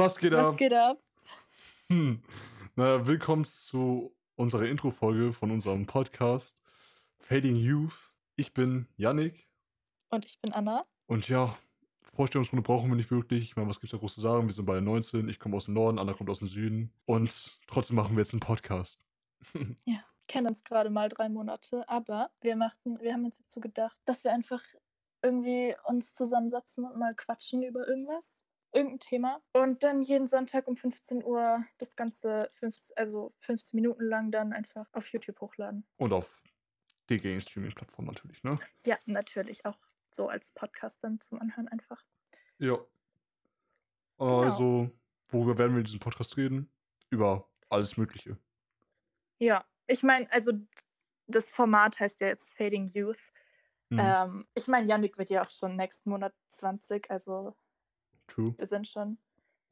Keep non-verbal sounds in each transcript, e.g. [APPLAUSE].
Was geht Was ab? geht ab? Hm. Na, willkommen zu unserer Intro-Folge von unserem Podcast Fading Youth. Ich bin Yannick Und ich bin Anna. und ja, Vorstellungsrunde brauchen wir nicht wirklich. Ich meine, was gibt's da groß zu sagen? Wir sind beide 19, ich komme aus dem Norden, Anna kommt aus dem Süden und trotzdem machen wir jetzt einen Podcast. [LAUGHS] Ja, kennen uns gerade mal drei Monate, aber wir machten, wir haben uns dazu gedacht, dass wir einfach irgendwie uns zusammensetzen und mal quatschen über irgendwas, irgendein Thema und dann jeden Sonntag um 15 Uhr das Ganze 15, also 15 Minuten lang dann einfach auf YouTube hochladen. Und auf die gängigen Streaming-Plattformen natürlich, ne? Ja, natürlich auch so als Podcast dann zum Anhören einfach. Ja. Also, worüber werden wir in diesem Podcast reden? Über alles Mögliche. Ja, ich meine, also das Format heißt ja jetzt Fading Youth. Mhm. Ähm, ich meine, Yannick wird ja auch schon nächsten Monat 20, also True. wir sind schon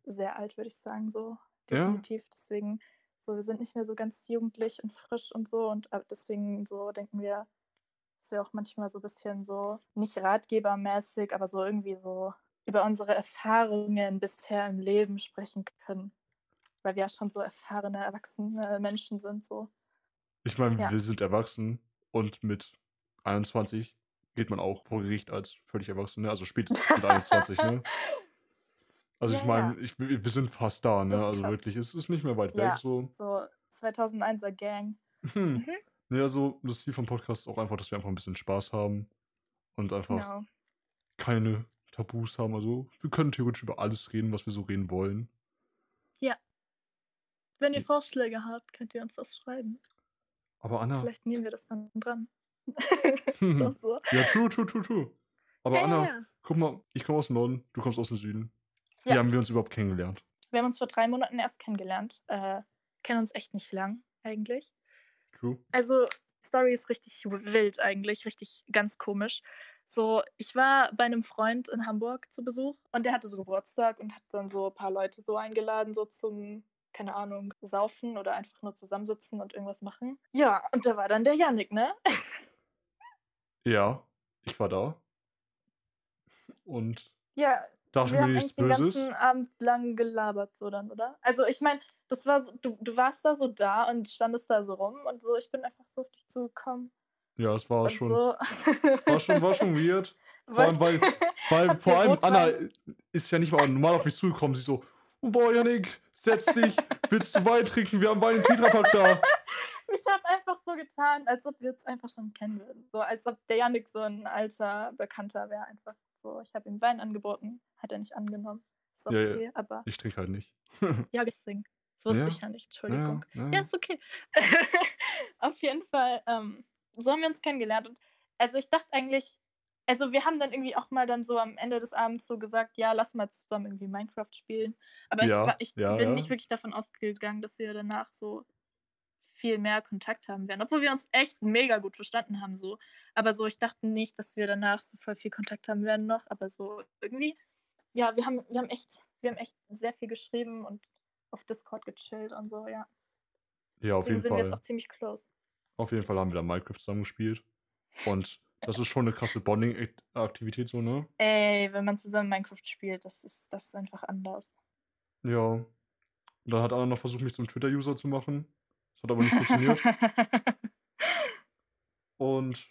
sehr alt, würde ich sagen, so Ja. definitiv. Deswegen, so, wir sind nicht mehr so ganz jugendlich und frisch und so. Und äh, deswegen so denken wir, dass wir auch manchmal so ein bisschen so, nicht ratgebermäßig, aber so irgendwie so über unsere Erfahrungen bisher im Leben sprechen können. Weil wir ja schon so erfahrene, erwachsene Menschen sind, so. Ich meine, Ja. wir sind erwachsen und mit 21 geht man auch vor Gericht als völlig erwachsen, ne? Also spätestens mit [LAUGHS] 21, ne? Also ich Ja, meine, ich, wir sind fast da, ne? Also krass. wirklich, es ist nicht mehr weit Ja. weg so. So 2001er Gang. Hm. Mhm. Ne, also das Ziel vom Podcast ist auch einfach, dass wir einfach ein bisschen Spaß haben und einfach Genau. keine Tabus haben. Also wir können theoretisch über alles reden, was wir so reden wollen. Wenn ihr Ja. Vorschläge habt, könnt ihr uns das schreiben. Aber Anna, Vielleicht nehmen wir das dann dran. [LAUGHS] ist doch [LAUGHS] so. ja, true, true, true, true. Aber Ja, ja, Anna, ja. guck mal, ich komme aus dem Norden, du kommst aus dem Süden. Wie Ja. haben wir uns überhaupt kennengelernt? Wir haben uns vor drei Monaten erst kennengelernt. Äh, kennen uns echt nicht lang, eigentlich. True. Also, Story ist richtig wild eigentlich, richtig ganz komisch. So, ich war bei einem Freund in Hamburg zu Besuch und der hatte so Geburtstag und hat dann so ein paar Leute so eingeladen, so zum, keine Ahnung, saufen oder einfach nur zusammensitzen und irgendwas machen. Ja, und da war dann der Yannick, ne? Ja, ich war da. Und Ja, dachte wir mir haben nichts eigentlich den Böses. ganzen Abend lang gelabert, so dann, oder? Also ich meine, das war so, du, du warst da so da und standest da so rum und so, ich bin einfach so auf dich zugekommen. Ja, es war und schon, so. war schon, war schon weird. [LAUGHS] Vor allem, weil, weil vor allem? Anna ist ja nicht mal normal auf mich zugekommen. Sie so, oh, boah, Janik, setz dich, willst du Wein trinken? Wir haben Wein im Tetrapack da. [LAUGHS] Ich habe einfach so getan, als ob wir uns einfach schon kennen würden. So, als ob der Yannick so ein alter Bekannter wäre einfach. So, ich habe ihm Wein angeboten, hat er nicht angenommen. Ist Ja, ja. okay, aber Ich trinke halt nicht. [LAUGHS] ja, deswegen. Das wusste Ja. ich ja nicht, Entschuldigung. Ja, ja. Ja, ist okay. [LAUGHS] Auf jeden Fall, ähm, so haben wir uns kennengelernt. Und also ich dachte eigentlich, also wir haben dann irgendwie auch mal dann so am Ende des Abends so gesagt, ja, lass mal zusammen irgendwie Minecraft spielen. Aber Ja, ich, ich ja, bin ja. nicht wirklich davon ausgegangen, dass wir danach so viel mehr Kontakt haben werden. Obwohl wir uns echt mega gut verstanden haben so. Aber so, ich dachte nicht, dass wir danach so voll viel Kontakt haben werden noch. Aber so irgendwie, ja, wir haben, wir haben echt, wir haben echt sehr viel geschrieben und auf Discord gechillt und so, ja. Ja, auf Deswegen jeden sind wir jetzt Fall. auch ziemlich close. Auf jeden Fall haben wir da Minecraft zusammen gespielt. Und das ist schon eine krasse Bonding-Aktivität, so, ne? Ey, wenn man zusammen Minecraft spielt, das ist, das ist einfach anders. Ja. Und dann hat Anna noch versucht, mich zum Twitter-User zu machen. Das hat aber nicht funktioniert. [LAUGHS] Und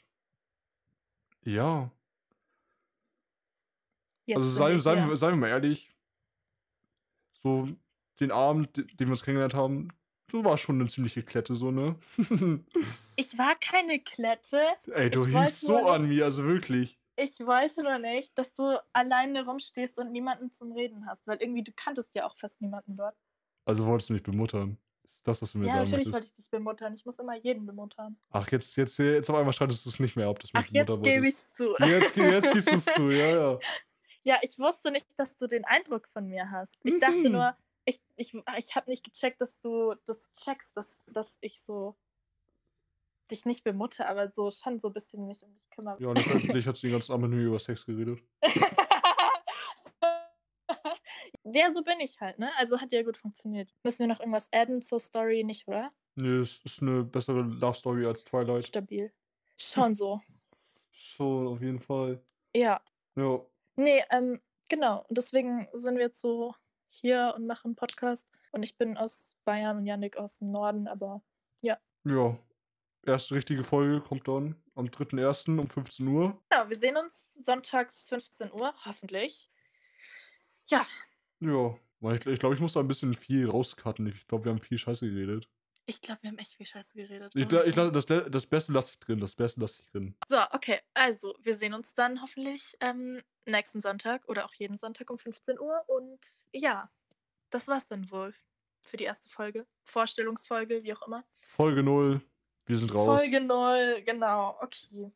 ja, Jetzt also seien, wir seien, seien wir mal ehrlich, so den Abend, de- den wir uns kennengelernt haben, so war schon eine ziemliche Klette, so, ne? [LAUGHS] Ich war keine Klette. Ey, du Ich hingst so nur an mir, also wirklich. Ich wollte nur nicht, dass du alleine rumstehst und niemanden zum Reden hast, weil irgendwie du kanntest ja auch fast niemanden dort. Also wolltest du mich bemuttern? Ist das, was du mir Ja, sagen natürlich möchtest? wollte ich dich bemuttern. Ich muss immer jeden bemuttern. Ach, jetzt, jetzt, jetzt auf einmal streitest du es nicht mehr ab, dass du Ach, mich jetzt gebe wolltest. ich's zu. Jetzt, jetzt gibst du es zu, ja, ja. [LAUGHS] Ja, ich wusste nicht, dass du den Eindruck von mir hast. Ich dachte Mhm. nur, ich, ich, ich habe nicht gecheckt, dass du das checkst, dass, dass ich so dich nicht bemutter, aber so schon so ein bisschen mich um dich kümmere. Ja, und letztendlich [LAUGHS] hat sie den ganzen Abend nur über Sex geredet. [LAUGHS] Der, so bin ich halt, ne? Also hat ja gut funktioniert. Müssen wir noch irgendwas adden zur Story? Nicht, oder? Nee, es ist eine bessere Love Story als Twilight. Stabil. Schon so. [LAUGHS] Schon, auf jeden Fall. Ja. Ja. Nee, ähm, genau. Und deswegen sind wir jetzt so hier und mache einen Podcast. Und ich bin aus Bayern und Yannick aus dem Norden, aber ja. Ja, erste richtige Folge kommt dann am 3.1. um 15 Uhr. Ja, wir sehen uns sonntags 15 Uhr, hoffentlich. Ja. Ja, ich, ich glaube, ich muss da ein bisschen viel rauscutten. Ich glaube, wir haben viel Scheiße geredet. Ich glaube, wir haben echt viel Scheiße geredet. Ich, ich, das, das Beste lasse ich drin. Das Beste lasse ich drin. So, okay. Also, wir sehen uns dann hoffentlich ähm, nächsten Sonntag oder auch jeden Sonntag um 15 Uhr. Und ja, das war's dann wohl für die erste Folge. Vorstellungsfolge, wie auch immer. Folge 0. Wir sind raus. Folge 0, genau. Okay.